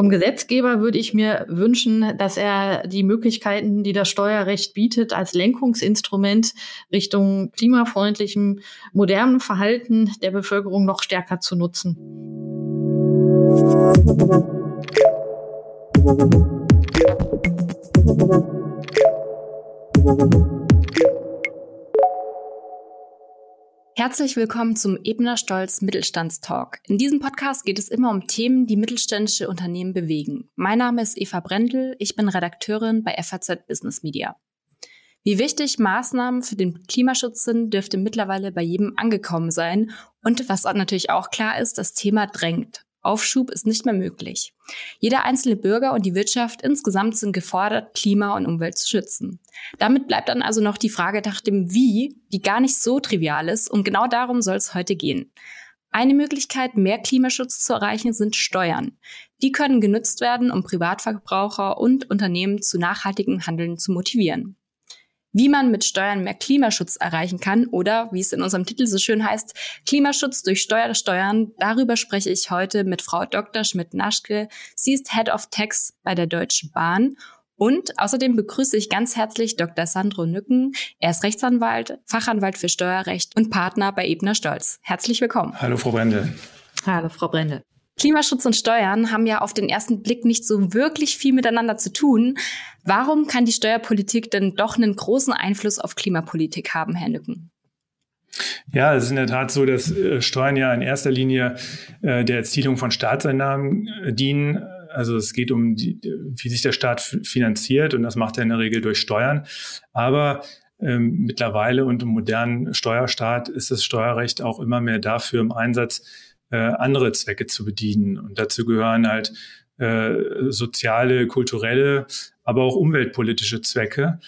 Vom Gesetzgeber würde ich mir wünschen, dass er die Möglichkeiten, die das Steuerrecht bietet, als Lenkungsinstrument Richtung klimafreundlichem, modernen Verhalten der Bevölkerung noch stärker zu nutzen. Herzlich willkommen zum Ebner Stolz Mittelstandstalk. In diesem Podcast geht es immer um Themen, die mittelständische Unternehmen bewegen. Mein Name ist Eva Brendel, ich bin Redakteurin bei FAZ Business Media. Wie wichtig Maßnahmen für den Klimaschutz sind, dürfte mittlerweile bei jedem angekommen sein. Und was natürlich auch klar ist, das Thema drängt. Aufschub ist nicht mehr möglich. Jeder einzelne Bürger und die Wirtschaft insgesamt sind gefordert, Klima und Umwelt zu schützen. Damit bleibt dann also noch die Frage nach dem Wie, die gar nicht so trivial ist und genau darum soll es heute gehen. Eine Möglichkeit, mehr Klimaschutz zu erreichen, sind Steuern. Die können genutzt werden, um Privatverbraucher und Unternehmen zu nachhaltigem Handeln zu motivieren wie man mit Steuern mehr Klimaschutz erreichen kann oder, wie es in unserem Titel so schön heißt, Klimaschutz durch Steuer Steuern. Darüber spreche ich heute mit Frau Dr. Schmidt-Naschke. Sie ist Head of Tax bei der Deutschen Bahn. Und außerdem begrüße ich ganz herzlich Dr. Sandro Nücken. Er ist Rechtsanwalt, Fachanwalt für Steuerrecht und Partner bei Ebner Stolz. Herzlich willkommen. Hallo, Frau Brendel. Hallo, Frau Brendel. Klimaschutz und Steuern haben ja auf den ersten Blick nicht so wirklich viel miteinander zu tun. Warum kann die Steuerpolitik denn doch einen großen Einfluss auf Klimapolitik haben, Herr Nücken? Ja, es ist in der Tat so, dass äh, Steuern ja in erster Linie äh, der Erzielung von Staatseinnahmen äh, dienen. Also es geht um, die, wie sich der Staat finanziert und das macht er in der Regel durch Steuern. Aber ähm, mittlerweile und im modernen Steuerstaat ist das Steuerrecht auch immer mehr dafür im Einsatz, äh, andere Zwecke zu bedienen. Und dazu gehören halt äh, soziale, kulturelle, aber auch umweltpolitische Zwecke.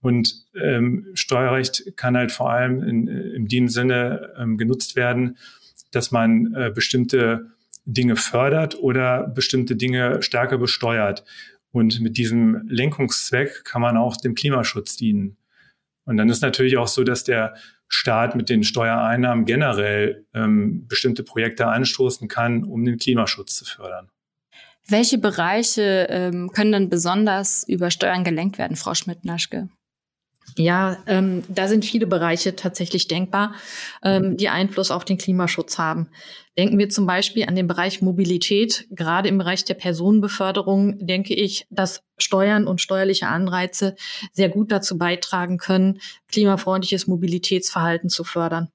Und ähm, Steuerrecht kann halt vor allem in, in dem Sinne ähm, genutzt werden, dass man äh, bestimmte Dinge fördert oder bestimmte Dinge stärker besteuert. Und mit diesem Lenkungszweck kann man auch dem Klimaschutz dienen. Und dann ist natürlich auch so, dass der Staat mit den Steuereinnahmen generell ähm, bestimmte Projekte anstoßen kann, um den Klimaschutz zu fördern. Welche Bereiche ähm, können denn besonders über Steuern gelenkt werden, Frau Schmidt-Naschke? Ja, ähm, da sind viele Bereiche tatsächlich denkbar, ähm, die Einfluss auf den Klimaschutz haben. Denken wir zum Beispiel an den Bereich Mobilität. Gerade im Bereich der Personenbeförderung denke ich, dass Steuern und steuerliche Anreize sehr gut dazu beitragen können, klimafreundliches Mobilitätsverhalten zu fördern.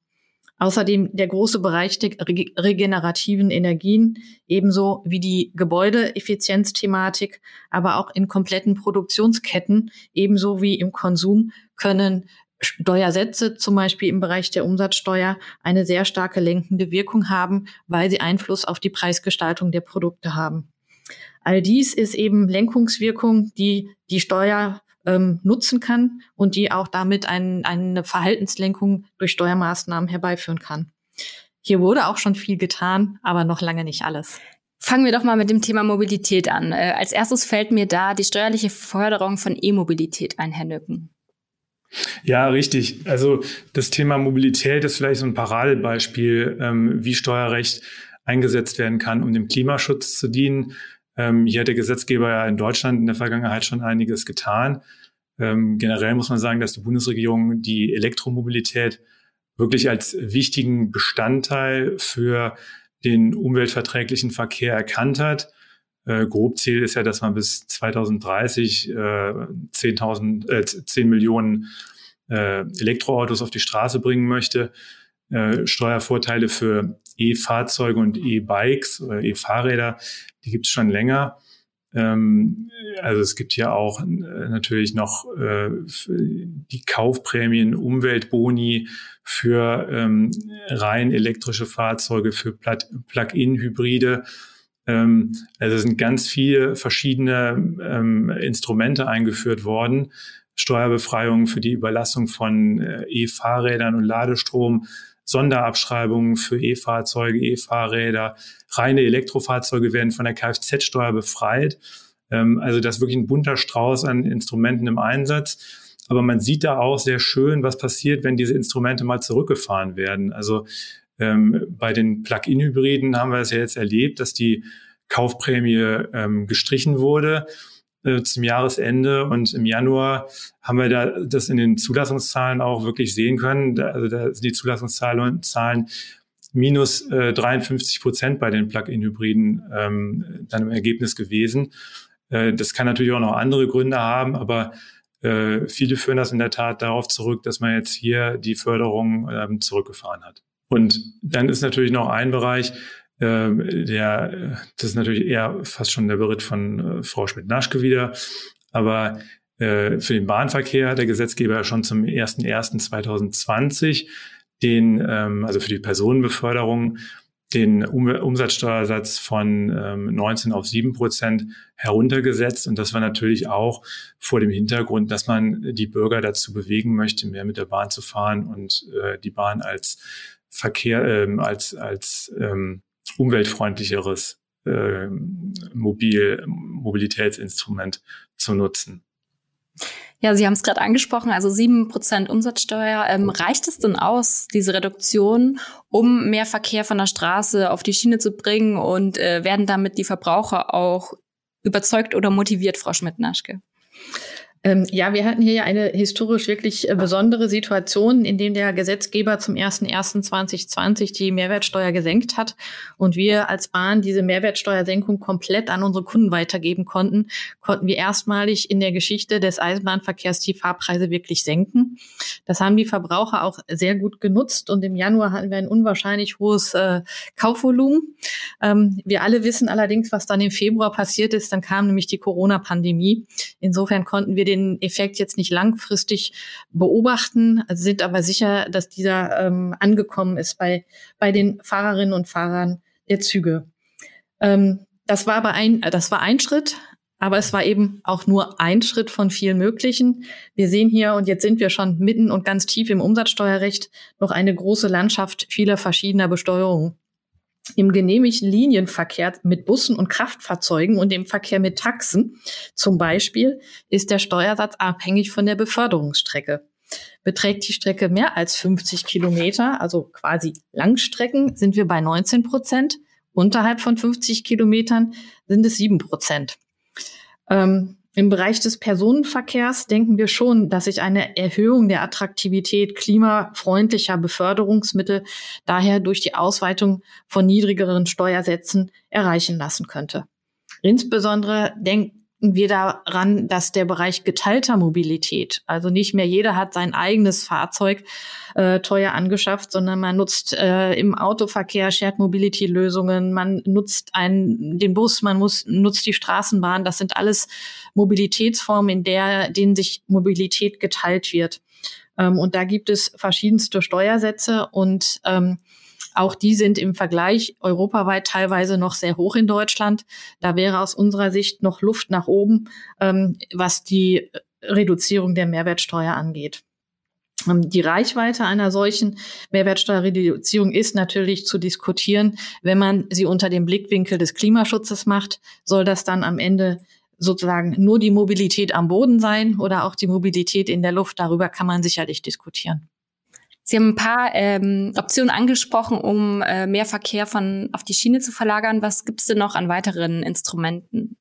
Außerdem der große Bereich der regenerativen Energien, ebenso wie die Gebäudeeffizienzthematik, aber auch in kompletten Produktionsketten, ebenso wie im Konsum, können Steuersätze, zum Beispiel im Bereich der Umsatzsteuer, eine sehr starke lenkende Wirkung haben, weil sie Einfluss auf die Preisgestaltung der Produkte haben. All dies ist eben Lenkungswirkung, die die Steuer ähm, nutzen kann und die auch damit ein, eine Verhaltenslenkung durch Steuermaßnahmen herbeiführen kann. Hier wurde auch schon viel getan, aber noch lange nicht alles. Fangen wir doch mal mit dem Thema Mobilität an. Äh, als erstes fällt mir da die steuerliche Förderung von E-Mobilität ein, Herr Nücken. Ja, richtig. Also das Thema Mobilität ist vielleicht so ein Paradebeispiel, ähm, wie Steuerrecht eingesetzt werden kann, um dem Klimaschutz zu dienen. Ähm, hier hat der Gesetzgeber ja in Deutschland in der Vergangenheit schon einiges getan. Ähm, generell muss man sagen, dass die Bundesregierung die Elektromobilität wirklich als wichtigen Bestandteil für den umweltverträglichen Verkehr erkannt hat. Äh, Grobziel ist ja, dass man bis 2030 äh, 10.000, äh, 10 Millionen äh, Elektroautos auf die Straße bringen möchte. Äh, Steuervorteile für E-Fahrzeuge und E-Bikes oder E-Fahrräder, die gibt es schon länger. Ähm, also es gibt ja auch äh, natürlich noch äh, die Kaufprämien, Umweltboni für ähm, rein elektrische Fahrzeuge, für Plug-in-Hybride. Ähm, also es sind ganz viele verschiedene Instrumente eingeführt worden. Steuerbefreiung für die Überlassung von äh, E-Fahrrädern und Ladestrom, Sonderabschreibungen für E-Fahrzeuge, E-Fahrräder, reine Elektrofahrzeuge werden von der Kfz-Steuer befreit. Ähm, also das ist wirklich ein bunter Strauß an Instrumenten im Einsatz. Aber man sieht da auch sehr schön, was passiert, wenn diese Instrumente mal zurückgefahren werden. Also ähm, bei den Plug-in-Hybriden haben wir es ja jetzt erlebt, dass die Kaufprämie ähm, gestrichen wurde äh, zum Jahresende und im Januar haben wir da das in den Zulassungszahlen auch wirklich sehen können. Da, also da sind die Zulassungszahlen Zahlen minus äh, 53 Prozent bei den Plug-in-Hybriden ähm, dann im Ergebnis gewesen. Äh, das kann natürlich auch noch andere Gründe haben, aber äh, viele führen das in der Tat darauf zurück, dass man jetzt hier die Förderung ähm, zurückgefahren hat. Und dann ist natürlich noch ein Bereich, äh, der, das ist natürlich eher fast schon der Bericht von äh, Frau Schmidt-Naschke wieder, aber äh, für den Bahnverkehr hat der Gesetzgeber schon zum 01.01.2020 den, ähm, also für die Personenbeförderung, den um Umsatzsteuersatz von ähm, 19 auf 7 Prozent heruntergesetzt. Und das war natürlich auch vor dem Hintergrund, dass man die Bürger dazu bewegen möchte, mehr mit der Bahn zu fahren und äh, die Bahn als Verkehr, ähm, als, als ähm, umweltfreundlicheres äh, Mobil, Mobilitätsinstrument zu nutzen. Ja, Sie haben es gerade angesprochen, also sieben Prozent Umsatzsteuer. Ähm, reicht es denn aus, diese Reduktion, um mehr Verkehr von der Straße auf die Schiene zu bringen und äh, werden damit die Verbraucher auch überzeugt oder motiviert, Frau Schmidt-Naschke? Ähm, ja, wir hatten hier ja eine historisch wirklich äh, besondere Situation, in dem der Gesetzgeber zum 01.01.2020 die Mehrwertsteuer gesenkt hat und wir als Bahn diese Mehrwertsteuersenkung komplett an unsere Kunden weitergeben konnten, konnten wir erstmalig in der Geschichte des Eisenbahnverkehrs die Fahrpreise wirklich senken. Das haben die Verbraucher auch sehr gut genutzt und im Januar hatten wir ein unwahrscheinlich hohes äh, Kaufvolumen. Ähm, wir alle wissen allerdings, was dann im Februar passiert ist. Dann kam nämlich die Corona-Pandemie. Insofern konnten wir den den Effekt jetzt nicht langfristig beobachten, sind aber sicher, dass dieser ähm, angekommen ist bei, bei den Fahrerinnen und Fahrern der Züge. Ähm, das war aber ein, das war ein Schritt, aber es war eben auch nur ein Schritt von vielen möglichen. Wir sehen hier, und jetzt sind wir schon mitten und ganz tief im Umsatzsteuerrecht, noch eine große Landschaft vieler verschiedener Besteuerungen. Im genehmigten Linienverkehr mit Bussen und Kraftfahrzeugen und im Verkehr mit Taxen zum Beispiel ist der Steuersatz abhängig von der Beförderungsstrecke. Beträgt die Strecke mehr als 50 Kilometer, also quasi Langstrecken, sind wir bei 19 Prozent. Unterhalb von 50 Kilometern sind es 7 Prozent. Ähm, im Bereich des Personenverkehrs denken wir schon, dass sich eine Erhöhung der Attraktivität klimafreundlicher Beförderungsmittel daher durch die Ausweitung von niedrigeren Steuersätzen erreichen lassen könnte. Insbesondere denken wir daran, dass der Bereich geteilter Mobilität, also nicht mehr jeder hat sein eigenes Fahrzeug äh, teuer angeschafft, sondern man nutzt äh, im Autoverkehr Shared Mobility Lösungen, man nutzt einen, den Bus, man muss, nutzt die Straßenbahn. Das sind alles Mobilitätsformen, in der, denen sich Mobilität geteilt wird. Ähm, und da gibt es verschiedenste Steuersätze und ähm, auch die sind im Vergleich europaweit teilweise noch sehr hoch in Deutschland. Da wäre aus unserer Sicht noch Luft nach oben, ähm, was die Reduzierung der Mehrwertsteuer angeht. Ähm, die Reichweite einer solchen Mehrwertsteuerreduzierung ist natürlich zu diskutieren. Wenn man sie unter dem Blickwinkel des Klimaschutzes macht, soll das dann am Ende sozusagen nur die Mobilität am Boden sein oder auch die Mobilität in der Luft. Darüber kann man sicherlich diskutieren. Sie haben ein paar ähm, Optionen angesprochen, um äh, mehr Verkehr von auf die Schiene zu verlagern. Was gibt es denn noch an weiteren Instrumenten?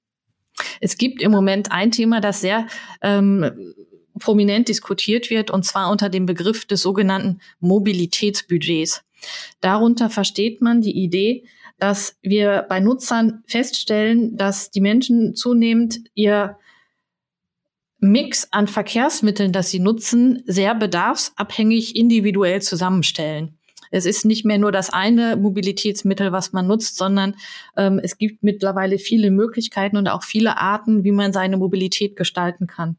Es gibt im Moment ein Thema, das sehr ähm, prominent diskutiert wird, und zwar unter dem Begriff des sogenannten Mobilitätsbudgets. Darunter versteht man die Idee, dass wir bei Nutzern feststellen, dass die Menschen zunehmend ihr Mix an Verkehrsmitteln, das sie nutzen, sehr bedarfsabhängig individuell zusammenstellen. Es ist nicht mehr nur das eine Mobilitätsmittel, was man nutzt, sondern ähm, es gibt mittlerweile viele Möglichkeiten und auch viele Arten, wie man seine Mobilität gestalten kann.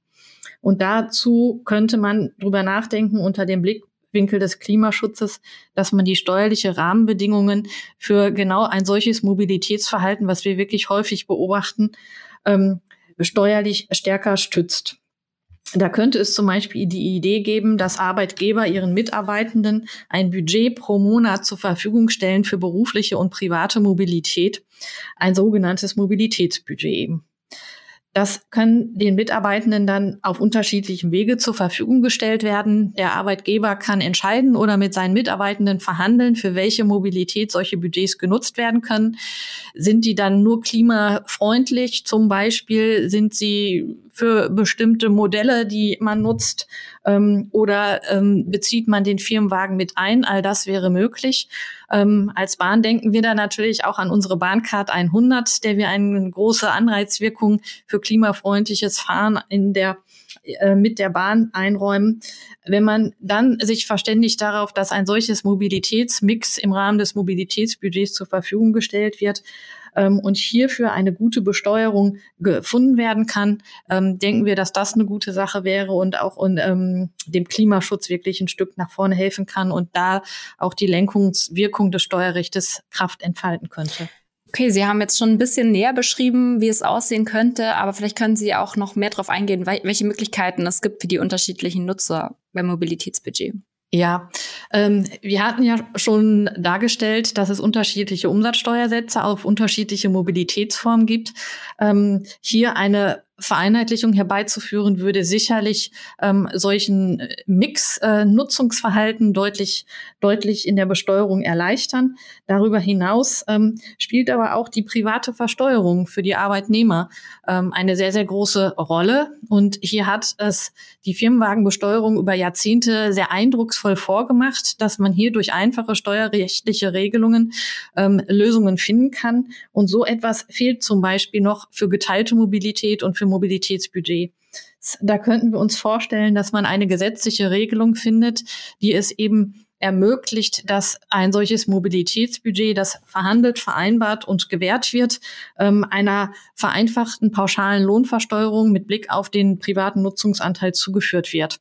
Und dazu könnte man drüber nachdenken unter dem Blickwinkel des Klimaschutzes, dass man die steuerliche Rahmenbedingungen für genau ein solches Mobilitätsverhalten, was wir wirklich häufig beobachten, ähm, steuerlich stärker stützt. Da könnte es zum Beispiel die Idee geben, dass Arbeitgeber ihren Mitarbeitenden ein Budget pro Monat zur Verfügung stellen für berufliche und private Mobilität, ein sogenanntes Mobilitätsbudget eben. Das können den Mitarbeitenden dann auf unterschiedlichen Wege zur Verfügung gestellt werden. Der Arbeitgeber kann entscheiden oder mit seinen Mitarbeitenden verhandeln, für welche Mobilität solche Budgets genutzt werden können. Sind die dann nur klimafreundlich? Zum Beispiel sind sie für bestimmte Modelle, die man nutzt, ähm, oder ähm, bezieht man den Firmenwagen mit ein? All das wäre möglich. Ähm, als Bahn denken wir da natürlich auch an unsere Bahncard 100, der wir eine große Anreizwirkung für klimafreundliches Fahren in der äh, mit der Bahn einräumen. Wenn man dann sich verständigt darauf, dass ein solches Mobilitätsmix im Rahmen des Mobilitätsbudgets zur Verfügung gestellt wird, ähm, und hierfür eine gute Besteuerung gefunden werden kann, ähm, denken wir, dass das eine gute Sache wäre und auch und, ähm, dem Klimaschutz wirklich ein Stück nach vorne helfen kann und da auch die Lenkungswirkung des Steuerrechtes Kraft entfalten könnte. Okay, Sie haben jetzt schon ein bisschen näher beschrieben, wie es aussehen könnte, aber vielleicht können Sie auch noch mehr darauf eingehen, welche Möglichkeiten es gibt für die unterschiedlichen Nutzer beim Mobilitätsbudget. Ja, ähm, wir hatten ja schon dargestellt, dass es unterschiedliche Umsatzsteuersätze auf unterschiedliche Mobilitätsformen gibt. Ähm, hier eine Vereinheitlichung herbeizuführen, würde sicherlich ähm, solchen äh, Mix-Nutzungsverhalten äh, deutlich, deutlich in der Besteuerung erleichtern. Darüber hinaus ähm, spielt aber auch die private Versteuerung für die Arbeitnehmer ähm, eine sehr, sehr große Rolle. Und hier hat es die Firmenwagenbesteuerung über Jahrzehnte sehr eindrucksvoll vorgemacht, dass man hier durch einfache steuerrechtliche Regelungen ähm, Lösungen finden kann. Und so etwas fehlt zum Beispiel noch für geteilte Mobilität und für für Mobilitätsbudget. Da könnten wir uns vorstellen, dass man eine gesetzliche Regelung findet, die es eben ermöglicht, dass ein solches Mobilitätsbudget, das verhandelt, vereinbart und gewährt wird, ähm, einer vereinfachten pauschalen Lohnversteuerung mit Blick auf den privaten Nutzungsanteil zugeführt wird.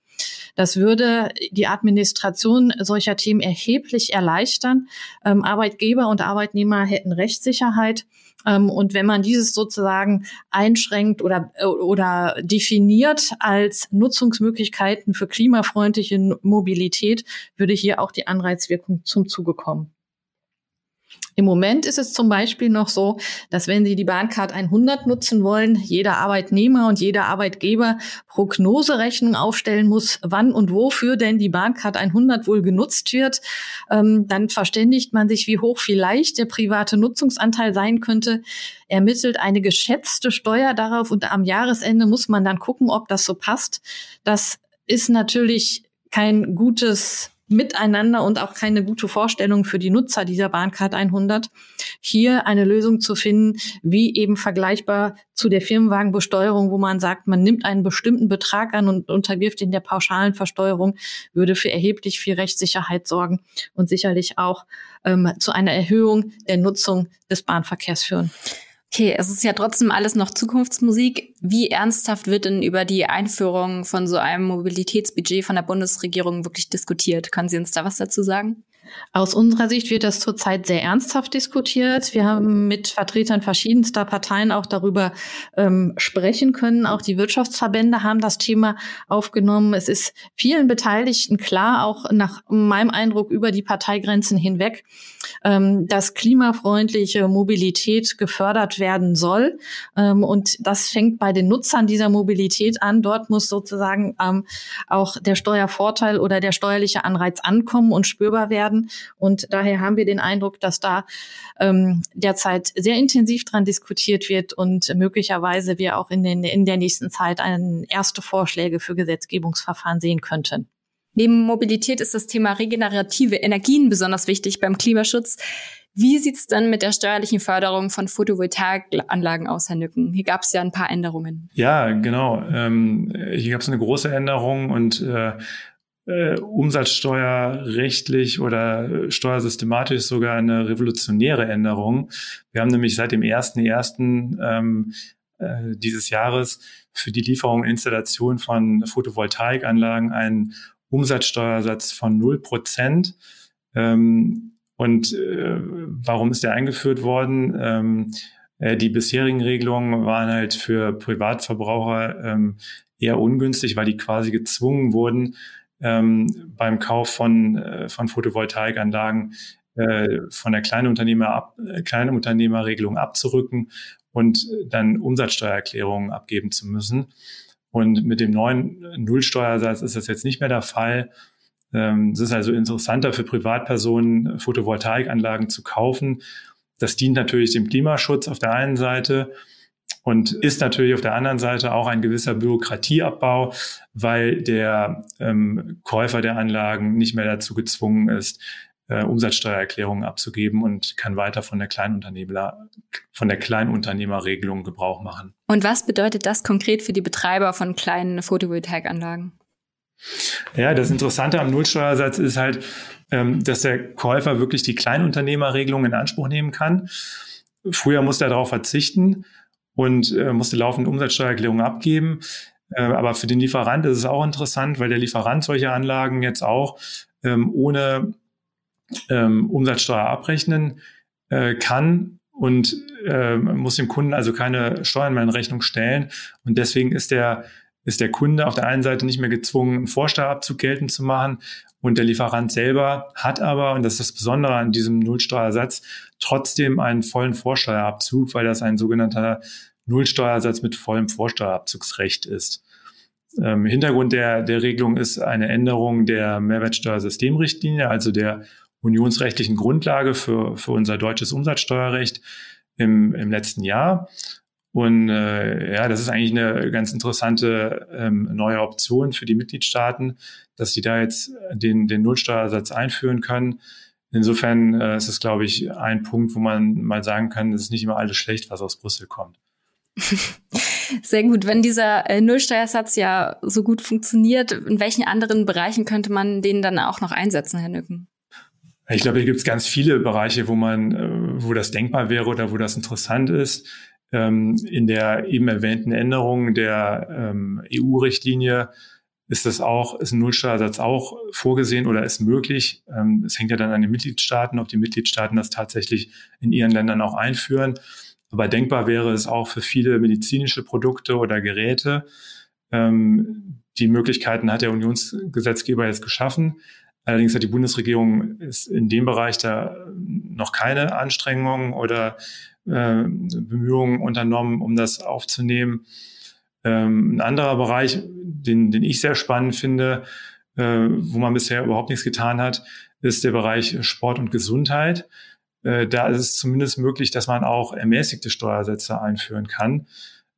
Das würde die Administration solcher Themen erheblich erleichtern. Ähm, Arbeitgeber und Arbeitnehmer hätten Rechtssicherheit und wenn man dieses sozusagen einschränkt oder, äh, oder definiert als Nutzungsmöglichkeiten für klimafreundliche Mobilität, würde hier auch die Anreizwirkung zum Zuge kommen. Im Moment ist es zum Beispiel noch so, dass wenn Sie die Bahncard 100 nutzen wollen, jeder Arbeitnehmer und jeder Arbeitgeber Prognoserechnung aufstellen muss, wann und wofür denn die Bahncard 100 wohl genutzt wird. Ähm, dann verständigt man sich, wie hoch vielleicht der private Nutzungsanteil sein könnte, ermittelt eine geschätzte Steuer darauf und am Jahresende muss man dann gucken, ob das so passt. Das ist natürlich kein gutes Miteinander und auch keine gute Vorstellung für die Nutzer dieser Bahncard 100, hier eine Lösung zu finden, wie eben vergleichbar zu der Firmenwagenbesteuerung, wo man sagt, man nimmt einen bestimmten Betrag an und unterwirft ihn der pauschalen Versteuerung, würde für erheblich viel Rechtssicherheit sorgen und sicherlich auch ähm, zu einer Erhöhung der Nutzung des Bahnverkehrs führen. Okay, es ist ja trotzdem alles noch Zukunftsmusik. Wie ernsthaft wird denn über die Einführung von so einem Mobilitätsbudget von der Bundesregierung wirklich diskutiert? Können Sie uns da was dazu sagen? Aus unserer Sicht wird das zurzeit sehr ernsthaft diskutiert. Wir haben mit Vertretern verschiedenster Parteien auch darüber ähm, sprechen können. Auch die Wirtschaftsverbände haben das Thema aufgenommen. Es ist vielen Beteiligten klar, auch nach meinem Eindruck über die Parteigrenzen hinweg, ähm, dass klimafreundliche Mobilität gefördert werden soll. Ähm, und das fängt bei den Nutzern dieser Mobilität an. Dort muss sozusagen ähm, auch der Steuervorteil oder der steuerliche Anreiz ankommen und spürbar werden. Und daher haben wir den Eindruck, dass da ähm, derzeit sehr intensiv dran diskutiert wird und möglicherweise wir auch in, den, in der nächsten Zeit ein, erste Vorschläge für Gesetzgebungsverfahren sehen könnten. Neben Mobilität ist das Thema regenerative Energien besonders wichtig beim Klimaschutz. Wie sieht's denn mit der steuerlichen Förderung von Photovoltaikanlagen aus, Herr Nücken? Hier gab es ja ein paar Änderungen. Ja, genau. Ähm, hier gab es eine große Änderung und äh, äh, umsatzsteuerrechtlich oder steuersystematisch sogar eine revolutionäre Änderung. Wir haben nämlich seit dem 1.1. Ähm, äh, dieses Jahres für die Lieferung und Installation von Photovoltaikanlagen einen Umsatzsteuersatz von 0 Prozent. Ähm, und äh, warum ist der eingeführt worden? Ähm, äh, die bisherigen Regelungen waren halt für Privatverbraucher ähm, eher ungünstig, weil die quasi gezwungen wurden, ähm, beim Kauf von, äh, von Photovoltaikanlagen äh, von der Kleinunternehmer ab, äh, Kleinunternehmerregelung abzurücken und dann Umsatzsteuererklärungen abgeben zu müssen. Und mit dem neuen Nullsteuersatz ist das jetzt nicht mehr der Fall. Ähm, es ist also interessanter für Privatpersonen, Photovoltaikanlagen zu kaufen. Das dient natürlich dem Klimaschutz auf der einen Seite und ist natürlich auf der anderen Seite auch ein gewisser Bürokratieabbau, weil der ähm, Käufer der Anlagen nicht mehr dazu gezwungen ist, äh, Umsatzsteuererklärungen abzugeben und kann weiter von der Kleinunternehmer, von der Kleinunternehmerregelung Gebrauch machen. Und was bedeutet das konkret für die Betreiber von kleinen Photovoltaikanlagen? Ja, das Interessante am Nullsteuersatz ist halt, ähm, dass der Käufer wirklich die Kleinunternehmerregelung in Anspruch nehmen kann. Früher musste er darauf verzichten und äh, musste laufende Umsatzsteuererklärungen abgeben. Äh, aber für den Lieferant ist es auch interessant, weil der Lieferant solche Anlagen jetzt auch ähm, ohne ähm, Umsatzsteuer abrechnen äh, kann und äh, muss dem Kunden also keine Steuern mehr in Rechnung stellen. Und deswegen ist der, ist der Kunde auf der einen Seite nicht mehr gezwungen, einen Vorsteuerabzug geltend zu machen. Und der Lieferant selber hat aber, und das ist das Besondere an diesem Nullsteuersatz, trotzdem einen vollen Vorsteuerabzug, weil das ein sogenannter Nullsteuersatz mit vollem Vorsteuerabzugsrecht ist. Ähm, Hintergrund der, der Regelung ist eine Änderung der Mehrwertsteuersystemrichtlinie, also der unionsrechtlichen Grundlage für, für unser deutsches Umsatzsteuerrecht im, im letzten Jahr. Und äh, ja, das ist eigentlich eine ganz interessante ähm, neue Option für die Mitgliedstaaten, dass sie da jetzt den, den Nullsteuersatz einführen können. Insofern äh, ist es, glaube ich, ein Punkt, wo man mal sagen kann, es ist nicht immer alles schlecht, was aus Brüssel kommt. Sehr gut. Wenn dieser äh, Nullsteuersatz ja so gut funktioniert, in welchen anderen Bereichen könnte man den dann auch noch einsetzen, Herr Nücken? Ich glaube, hier gibt es ganz viele Bereiche, wo man, äh, wo das denkbar wäre oder wo das interessant ist. Ähm, in der eben erwähnten Änderung der ähm, EU-Richtlinie ist das auch, ist ein Nullsteuersatz auch vorgesehen oder ist möglich. Ähm, es hängt ja dann an den Mitgliedstaaten, ob die Mitgliedstaaten das tatsächlich in ihren Ländern auch einführen. Aber denkbar wäre es auch für viele medizinische Produkte oder Geräte. die Möglichkeiten hat der Unionsgesetzgeber jetzt geschaffen. Allerdings hat die Bundesregierung in dem Bereich da noch keine Anstrengungen oder äh, Bemühungen unternommen, um das aufzunehmen. Ähm, ein anderer Bereich, den, den ich sehr spannend finde, äh, wo man bisher überhaupt nichts getan hat, ist der Bereich Sport und Gesundheit. Äh, da ist es zumindest möglich, dass man auch ermäßigte Steuersätze einführen kann.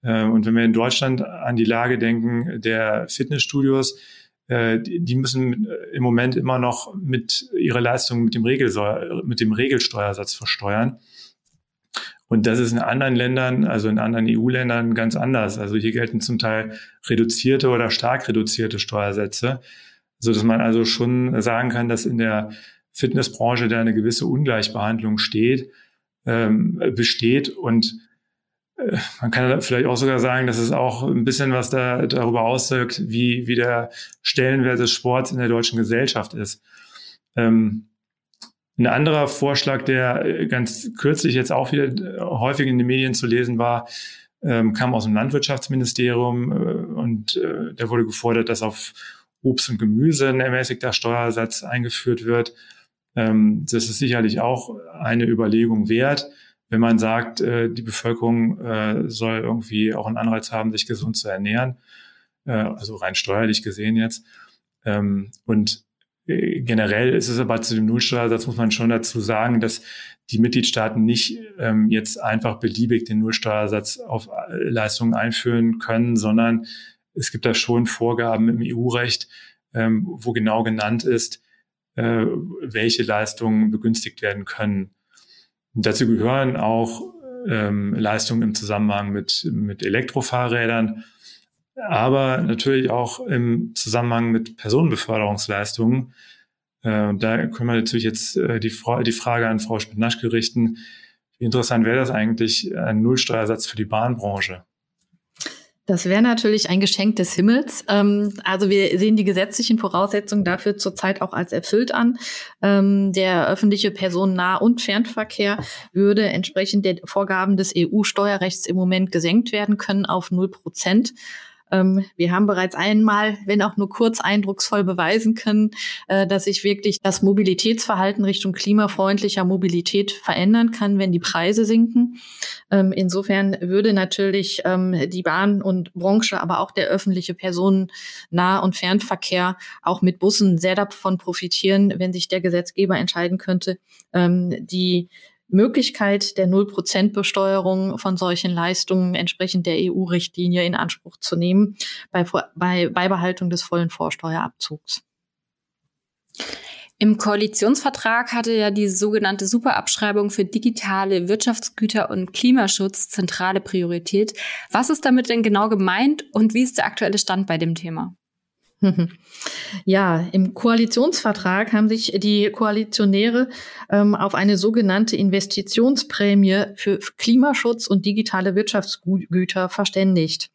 Äh, und wenn wir in Deutschland an die Lage denken der Fitnessstudios, die müssen äh, im Moment immer noch mit ihre Leistung mit dem, mit dem Regelsteuersatz versteuern. Und das ist in anderen Ländern, also in anderen EU-Ländern ganz anders. Also hier gelten zum Teil reduzierte oder stark reduzierte Steuersätze, so dass man also schon sagen kann, dass in der Fitnessbranche da eine gewisse Ungleichbehandlung steht, ähm, besteht und äh, man kann vielleicht auch sogar sagen, dass es auch ein bisschen was da, darüber aussagt, wie, wie der Stellenwert des Sports in der deutschen Gesellschaft ist. Ähm, ein anderer Vorschlag, der äh, ganz kürzlich jetzt auch wieder äh, häufig in den Medien zu lesen war, ähm, kam aus dem Landwirtschaftsministerium äh, und äh, der wurde gefordert, dass auf Obst und Gemüse ein ermäßigter Steuersatz eingeführt wird. Ähm, das ist sicherlich auch eine Überlegung wert wenn man sagt, äh, die Bevölkerung äh, soll irgendwie auch einen Anreiz haben, sich gesund zu ernähren, äh, also rein steuerlich gesehen jetzt. Ähm, und äh, generell ist es aber zu dem Nullsteuersatz, muss man schon dazu sagen, dass die Mitgliedstaaten nicht ähm, jetzt einfach beliebig den Nullsteuersatz auf äh, Leistungen einführen können, sondern es gibt da schon Vorgaben im EU-Recht, ähm, wo genau genannt ist, äh, welche Leistungen begünstigt werden können. Und dazu gehören auch ähm, Leistungen im Zusammenhang mit, mit Elektrofahrrädern, aber natürlich auch im Zusammenhang mit Personenbeförderungsleistungen. Äh, da können wir natürlich jetzt äh, die, die Frage an Frau Spitnaschke richten, wie interessant wäre das eigentlich, ein Nullsteuersatz für die Bahnbranche? Das wäre natürlich ein Geschenk des Himmels. Ähm, also wir sehen die gesetzlichen Voraussetzungen dafür zurzeit auch als erfüllt an. Ähm, der öffentliche Personennah- und Fernverkehr würde entsprechend der Vorgaben des EU-Steuerrechts im Moment gesenkt werden können auf null Prozent. Ähm, wir haben bereits einmal, wenn auch nur kurz eindrucksvoll beweisen können, äh, dass sich wirklich das Mobilitätsverhalten Richtung klimafreundlicher Mobilität verändern kann, wenn die Preise sinken. Ähm, insofern würde natürlich ähm, die Bahn und Branche, aber auch der öffentliche Personennah- und Fernverkehr auch mit Bussen sehr davon profitieren, wenn sich der Gesetzgeber entscheiden könnte, ähm, die Möglichkeit der Null-Prozent-Besteuerung von solchen Leistungen entsprechend der EU-Richtlinie in Anspruch zu nehmen, bei, bei Beibehaltung des vollen Vorsteuerabzugs. Im Koalitionsvertrag hatte ja die sogenannte Superabschreibung für digitale Wirtschaftsgüter und Klimaschutz zentrale Priorität. Was ist damit denn genau gemeint und wie ist der aktuelle Stand bei dem Thema? Ja, im Koalitionsvertrag haben sich die Koalitionäre ähm, auf eine sogenannte Investitionsprämie für Klimaschutz und digitale Wirtschaftsgüter verständigt.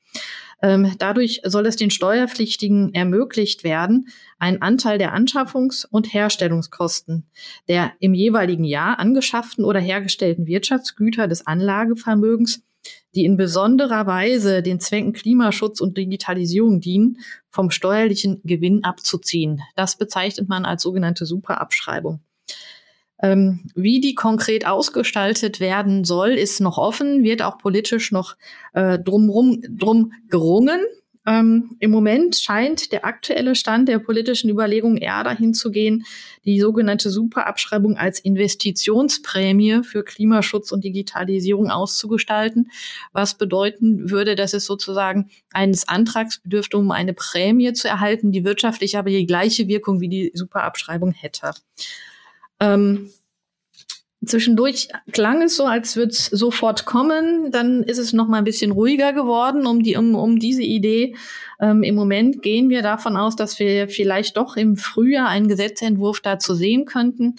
Ähm, dadurch soll es den Steuerpflichtigen ermöglicht werden, einen Anteil der Anschaffungs- und Herstellungskosten der im jeweiligen Jahr angeschafften oder hergestellten Wirtschaftsgüter des Anlagevermögens die in besonderer Weise den Zwecken Klimaschutz und Digitalisierung dienen, vom steuerlichen Gewinn abzuziehen. Das bezeichnet man als sogenannte Superabschreibung. Ähm, wie die konkret ausgestaltet werden soll, ist noch offen, wird auch politisch noch äh, drumrum, drum gerungen. Ähm, Im Moment scheint der aktuelle Stand der politischen Überlegungen eher dahin zu gehen, die sogenannte Superabschreibung als Investitionsprämie für Klimaschutz und Digitalisierung auszugestalten, was bedeuten würde, dass es sozusagen eines Antrags bedürfte, um eine Prämie zu erhalten, die wirtschaftlich aber die gleiche Wirkung wie die Superabschreibung hätte. Ähm, Zwischendurch klang es so, als würde es sofort kommen. Dann ist es noch mal ein bisschen ruhiger geworden um die um, um diese Idee. Ähm, Im Moment gehen wir davon aus, dass wir vielleicht doch im Frühjahr einen Gesetzentwurf dazu sehen könnten.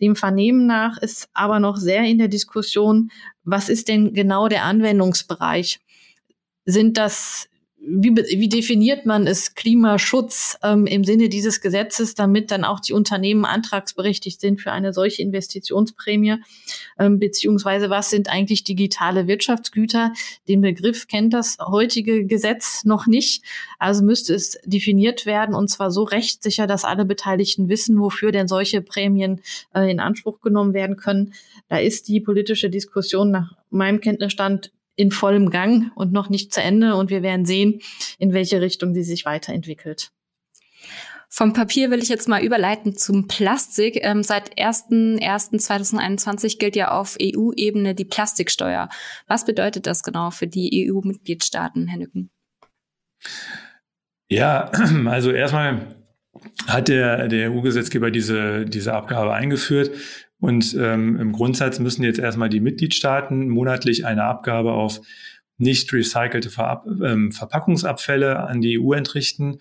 Dem Vernehmen nach ist aber noch sehr in der Diskussion, was ist denn genau der Anwendungsbereich? Sind das wie, wie definiert man es Klimaschutz ähm, im Sinne dieses Gesetzes, damit dann auch die Unternehmen antragsberechtigt sind für eine solche Investitionsprämie? Ähm, beziehungsweise was sind eigentlich digitale Wirtschaftsgüter? Den Begriff kennt das heutige Gesetz noch nicht. Also müsste es definiert werden und zwar so rechtssicher, dass alle Beteiligten wissen, wofür denn solche Prämien äh, in Anspruch genommen werden können. Da ist die politische Diskussion nach meinem Kenntnisstand in vollem Gang und noch nicht zu Ende. Und wir werden sehen, in welche Richtung sie sich weiterentwickelt. Vom Papier will ich jetzt mal überleiten zum Plastik. Ähm, seit 1.1.2021 gilt ja auf EU-Ebene die Plastiksteuer. Was bedeutet das genau für die EU-Mitgliedstaaten, Herr Nücken? Ja, also erstmal hat der, der EU-Gesetzgeber diese, diese Abgabe eingeführt. Und ähm, im Grundsatz müssen jetzt erstmal die Mitgliedstaaten monatlich eine Abgabe auf nicht recycelte Ver ähm, Verpackungsabfälle an die EU entrichten.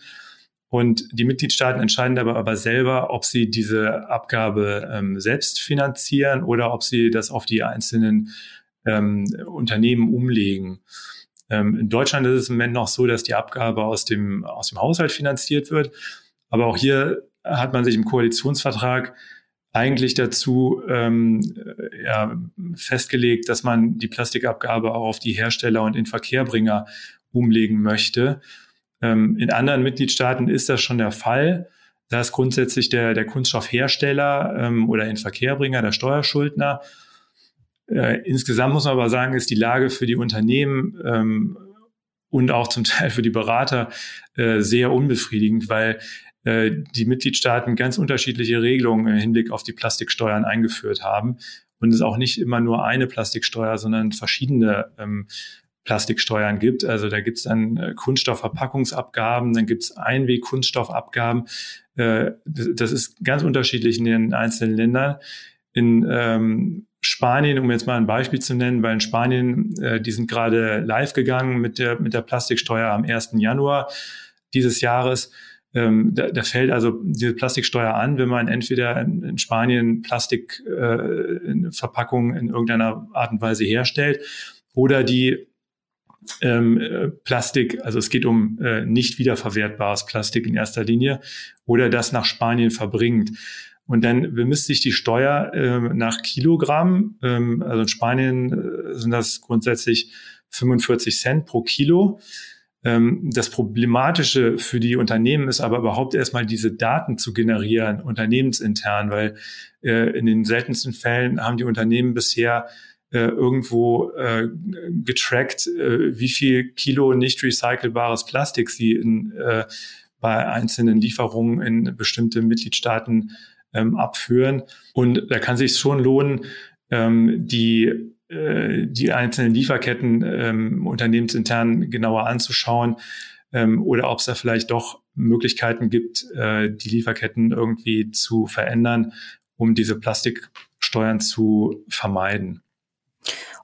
Und die Mitgliedstaaten entscheiden dabei aber selber, ob sie diese Abgabe ähm, selbst finanzieren oder ob sie das auf die einzelnen ähm, Unternehmen umlegen. Ähm, in Deutschland ist es im Moment noch so, dass die Abgabe aus dem, aus dem Haushalt finanziert wird. Aber auch hier hat man sich im Koalitionsvertrag eigentlich dazu ähm, ja, festgelegt, dass man die Plastikabgabe auch auf die Hersteller und Inverkehrbringer umlegen möchte. Ähm, in anderen Mitgliedstaaten ist das schon der Fall. Da ist grundsätzlich der, der Kunststoffhersteller ähm, oder Inverkehrbringer, der Steuerschuldner. Äh, insgesamt muss man aber sagen, ist die Lage für die Unternehmen ähm, und auch zum Teil für die Berater äh, sehr unbefriedigend, weil äh, die Mitgliedstaaten ganz unterschiedliche Regelungen im Hinblick auf die Plastiksteuern eingeführt haben und es auch nicht immer nur eine Plastiksteuer, sondern verschiedene ähm, Plastiksteuern gibt. Also da gibt es dann äh, Kunststoffverpackungsabgaben, dann gibt es Einweg-Kunststoffabgaben. Äh, das ist ganz unterschiedlich in den einzelnen Ländern. In ähm, Spanien, um jetzt mal ein Beispiel zu nennen, weil in Spanien, äh, die sind gerade live gegangen mit der, mit der Plastiksteuer am 1. Januar dieses Jahres. Ähm, da, da fällt also diese Plastiksteuer an, wenn man entweder in, in Spanien Plastikverpackungen äh, in irgendeiner Art und Weise herstellt oder die ähm, äh, Plastik, also es geht um äh, nicht wiederverwertbares Plastik in erster Linie, oder das nach Spanien verbringt. Und dann bemisst sich die Steuer äh, nach Kilogramm. Ähm, also in Spanien äh, sind das grundsätzlich 45 Cent pro Kilo. Ähm, das Problematische für die Unternehmen ist aber überhaupt erstmal diese Daten zu generieren, unternehmensintern, weil äh, in den seltensten Fällen haben die Unternehmen bisher äh, irgendwo äh, getrackt, äh, wie viel Kilo nicht recycelbares Plastik sie in, äh, bei einzelnen Lieferungen in bestimmte Mitgliedstaaten ähm, abführen. Und da kann sich schon lohnen, ähm, die äh, die einzelnen Lieferketten ähm, unternehmensintern genauer anzuschauen ähm, oder ob es da vielleicht doch Möglichkeiten gibt, äh, die Lieferketten irgendwie zu verändern, um diese Plastiksteuern zu vermeiden.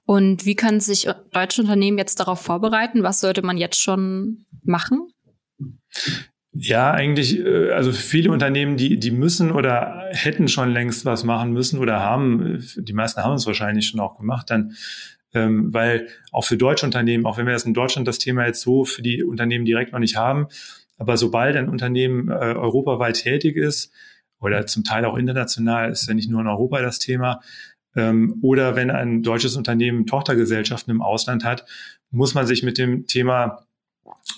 Und wie können sich deutsche Unternehmen jetzt darauf vorbereiten? Was sollte man jetzt schon machen? Ja, eigentlich, äh, also viele Unternehmen, die, die müssen oder hätten schon längst was machen müssen oder haben, äh, die meisten haben es wahrscheinlich schon auch gemacht, dann, ähm, weil auch für deutsche Unternehmen, auch wenn wir das in Deutschland das Thema jetzt so für die Unternehmen direkt noch nicht haben, aber sobald ein Unternehmen äh, europaweit tätig ist oder zum Teil auch international, ist ja nicht nur in Europa das Thema, ähm, oder wenn ein deutsches Unternehmen Tochtergesellschaften im Ausland hat, muss man sich mit dem Thema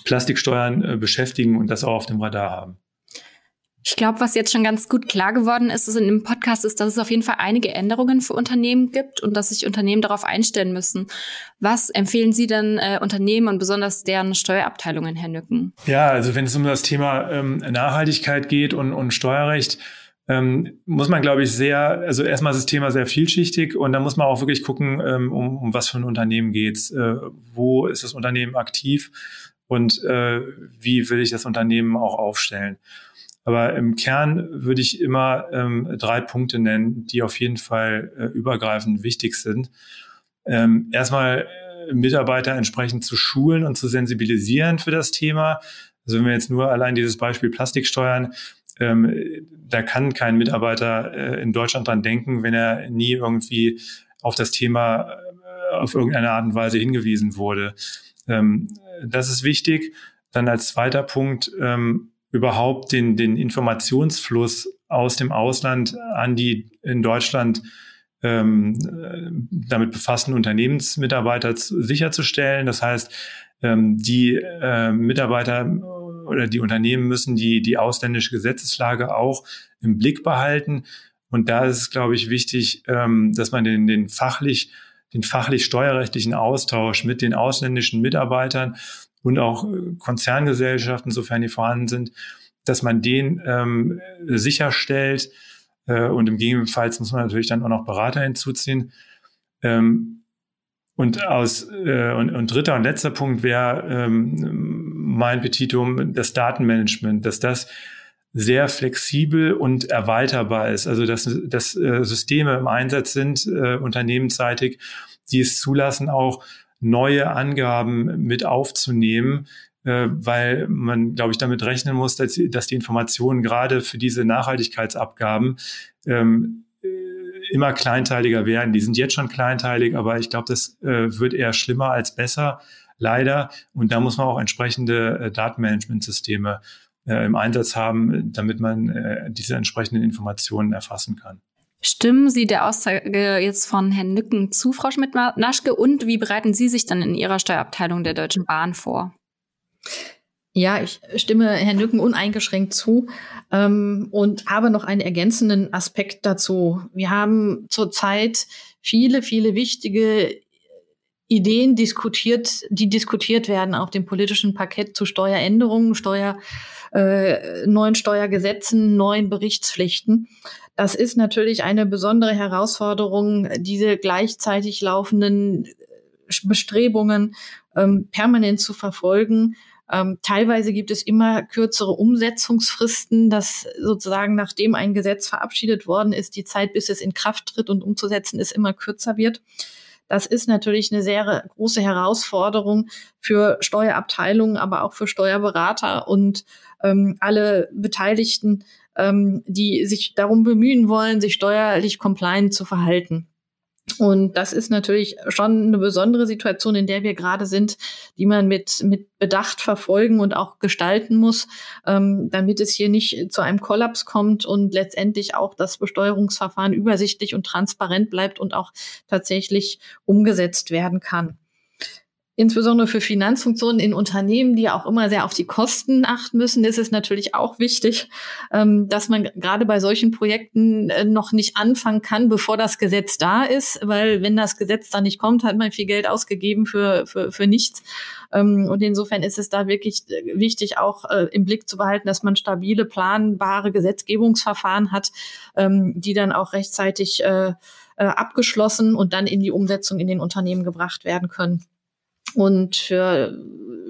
Plastiksteuern äh, beschäftigen und das auch auf dem Radar haben. Ich glaube, was jetzt schon ganz gut klar geworden ist, ist in dem Podcast, ist, dass es auf jeden Fall einige Änderungen für Unternehmen gibt und dass sich Unternehmen darauf einstellen müssen. Was empfehlen Sie denn äh, Unternehmen und besonders deren Steuerabteilungen, Herr Nücken? Ja, also wenn es um das Thema ähm, Nachhaltigkeit geht und, und Steuerrecht, ähm, muss man, glaube ich, sehr, also erstmal ist das Thema sehr vielschichtig und da muss man auch wirklich gucken, ähm, um, um was für ein Unternehmen geht's, äh, wo ist das Unternehmen aktiv und äh, wie will ich das Unternehmen auch aufstellen. Aber im Kern würde ich immer ähm, drei Punkte nennen, die auf jeden Fall äh, übergreifend wichtig sind. Ähm, erstmal äh, Mitarbeiter entsprechend zu schulen und zu sensibilisieren für das Thema. Also wenn wir jetzt nur allein dieses Beispiel Plastiksteuern, ähm, da kann kein Mitarbeiter äh, in Deutschland dran denken, wenn er nie irgendwie auf das Thema äh, auf irgendeine Art und Weise hingewiesen wurde. Ähm, das ist wichtig. Dann als zweiter Punkt ähm, überhaupt den, den Informationsfluss aus dem Ausland an die in Deutschland ähm, damit befassten Unternehmensmitarbeiter sicherzustellen. Das heißt, ähm, die äh, Mitarbeiter oder die Unternehmen müssen die, die ausländische Gesetzeslage auch im Blick behalten. Und da ist es, glaube ich, wichtig, ähm, dass man den, den fachlich den fachlich steuerrechtlichen Austausch mit den ausländischen Mitarbeitern und auch äh, Konzerngesellschaften, sofern die vorhanden sind, dass man den ähm, sicherstellt. Äh, und im Gegenfall muss man natürlich dann auch noch Berater hinzuziehen. Ähm, und aus äh, und, und dritter und letzter Punkt wäre ähm, mein Petitum das Datenmanagement, dass das sehr flexibel und erweiterbar ist. Also dass, dass äh, Systeme im Einsatz sind, äh, unternehmensseitig, die es zulassen, auch neue Angaben mit aufzunehmen, äh, weil man, glaube ich, damit rechnen muss, dass, dass die Informationen gerade für diese Nachhaltigkeitsabgaben ähm, äh, immer kleinteiliger werden. Die sind jetzt schon kleinteilig, aber ich glaube, das äh, wird eher schlimmer als besser, leider. Und da muss man auch entsprechende äh, Datenmanagementsysteme äh, im Einsatz haben, damit man äh, diese entsprechenden Informationen erfassen kann. Stimmen Sie der Aussage jetzt von Herrn Nücken zu, Frau Schmidt-Naschke? Und wie bereiten Sie sich dann in Ihrer Steuerabteilung der Deutschen Bahn vor? Ja, ich stimme Herrn Nücken uneingeschränkt zu ähm, und habe noch einen ergänzenden Aspekt dazu. Wir haben zurzeit viele, viele wichtige Ideen diskutiert, die diskutiert werden auf dem politischen Parkett zu Steueränderungen, Steuer, äh, neuen Steuergesetzen, neuen Berichtspflichten. Das ist natürlich eine besondere Herausforderung, diese gleichzeitig laufenden Bestrebungen ähm, permanent zu verfolgen. Ähm, teilweise gibt es immer kürzere Umsetzungsfristen, dass sozusagen nachdem ein Gesetz verabschiedet worden ist, die Zeit, bis es in Kraft tritt und umzusetzen ist, immer kürzer wird. Das ist natürlich eine sehr große Herausforderung für Steuerabteilungen, aber auch für Steuerberater und ähm, alle Beteiligten, ähm, die sich darum bemühen wollen, sich steuerlich compliant zu verhalten. Und das ist natürlich schon eine besondere Situation, in der wir gerade sind, die man mit, mit Bedacht verfolgen und auch gestalten muss, ähm, damit es hier nicht zu einem Kollaps kommt und letztendlich auch das Besteuerungsverfahren übersichtlich und transparent bleibt und auch tatsächlich umgesetzt werden kann. Insbesondere für Finanzfunktionen in Unternehmen, die auch immer sehr auf die Kosten achten müssen, ist es natürlich auch wichtig, ähm, dass man gerade bei solchen Projekten äh, noch nicht anfangen kann, bevor das Gesetz da ist, weil wenn das Gesetz dann nicht kommt, hat man viel Geld ausgegeben für, für, für nichts. Ähm, und insofern ist es da wirklich äh, wichtig, auch äh, im Blick zu behalten, dass man stabile, planbare Gesetzgebungsverfahren hat, ähm, die dann auch rechtzeitig abgeschlossen und dann in die Umsetzung in den Unternehmen gebracht werden können. Und für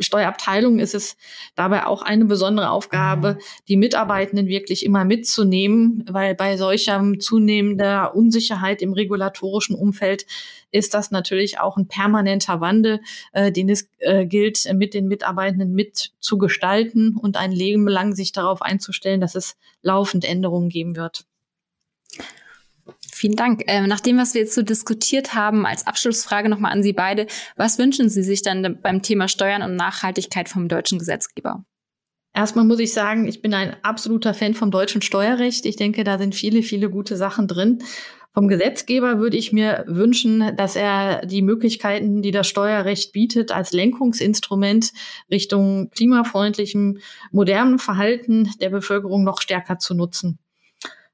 Steuerabteilungen ist es dabei auch eine besondere Aufgabe, die Mitarbeitenden wirklich immer mitzunehmen, weil bei solcher zunehmender Unsicherheit im regulatorischen Umfeld ist das natürlich auch ein permanenter Wandel, äh, den es äh, gilt, mit den Mitarbeitenden mitzugestalten und ein Leben lang sich darauf einzustellen, dass es laufend Änderungen geben wird. Vielen Dank. Ähm, nach dem, was wir jetzt so diskutiert haben, als Abschlussfrage nochmal an Sie beide, was wünschen Sie sich dann beim Thema Steuern und Nachhaltigkeit vom deutschen Gesetzgeber? Erstmal muss ich sagen, ich bin ein absoluter Fan vom deutschen Steuerrecht. Ich denke, da sind viele, viele gute Sachen drin. Vom Gesetzgeber würde ich mir wünschen, dass er die Möglichkeiten, die das Steuerrecht bietet, als Lenkungsinstrument Richtung klimafreundlichem, modernen Verhalten der Bevölkerung noch stärker zu nutzen.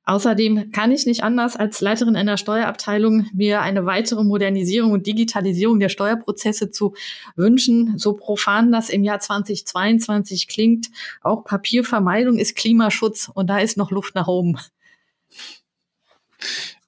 Außerdem kann ich nicht anders als Leiterin einer Steuerabteilung mir eine weitere Modernisierung und Digitalisierung der Steuerprozesse zu wünschen. So profan das im Jahr 2022 klingt, auch Papiervermeidung ist Klimaschutz und da ist noch Luft nach oben.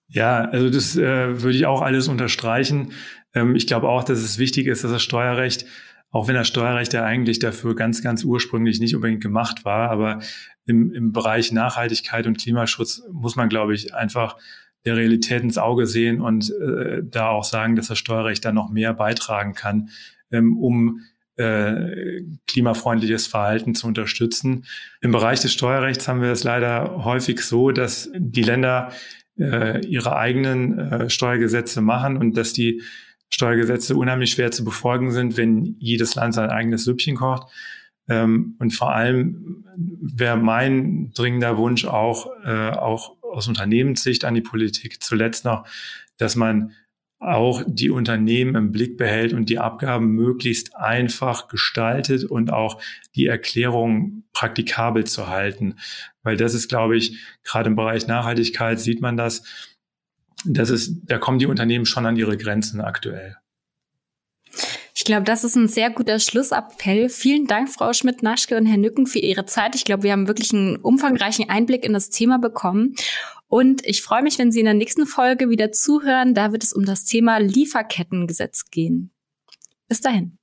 Ja, also das äh, würde ich auch alles unterstreichen. Ähm, ich glaube auch, dass es wichtig ist, dass das Steuerrecht auch wenn das Steuerrecht ja eigentlich dafür ganz, ganz ursprünglich nicht unbedingt gemacht war, aber im, im Bereich Nachhaltigkeit und Klimaschutz muss man, glaube ich, einfach der Realität ins Auge sehen und äh, da auch sagen, dass das Steuerrecht da noch mehr beitragen kann, ähm, um äh, klimafreundliches Verhalten zu unterstützen. Im Bereich des Steuerrechts haben wir es leider häufig so, dass die Länder äh, ihre eigenen äh, Steuergesetze machen und dass die Steuergesetze unheimlich schwer zu befolgen sind, wenn jedes Land sein eigenes Süppchen kocht. Ähm, und vor allem wäre mein dringender Wunsch auch, äh, auch aus Unternehmenssicht an die Politik zuletzt noch, dass man auch die Unternehmen im Blick behält und die Abgaben möglichst einfach gestaltet und auch die Erklärung praktikabel zu halten. Weil das ist, glaube ich, gerade im Bereich Nachhaltigkeit sieht man das, das ist, da kommen die Unternehmen schon an ihre Grenzen aktuell. Ich glaube, das ist ein sehr guter Schlussappell. Vielen Dank, Frau Schmidt-Naschke und Herr Nücken, für Ihre Zeit. Ich glaube, wir haben wirklich einen umfangreichen Einblick in das Thema bekommen. Und ich freue mich, wenn Sie in der nächsten Folge wieder zuhören. Da wird es um das Thema Lieferkettengesetz gehen. Bis dahin.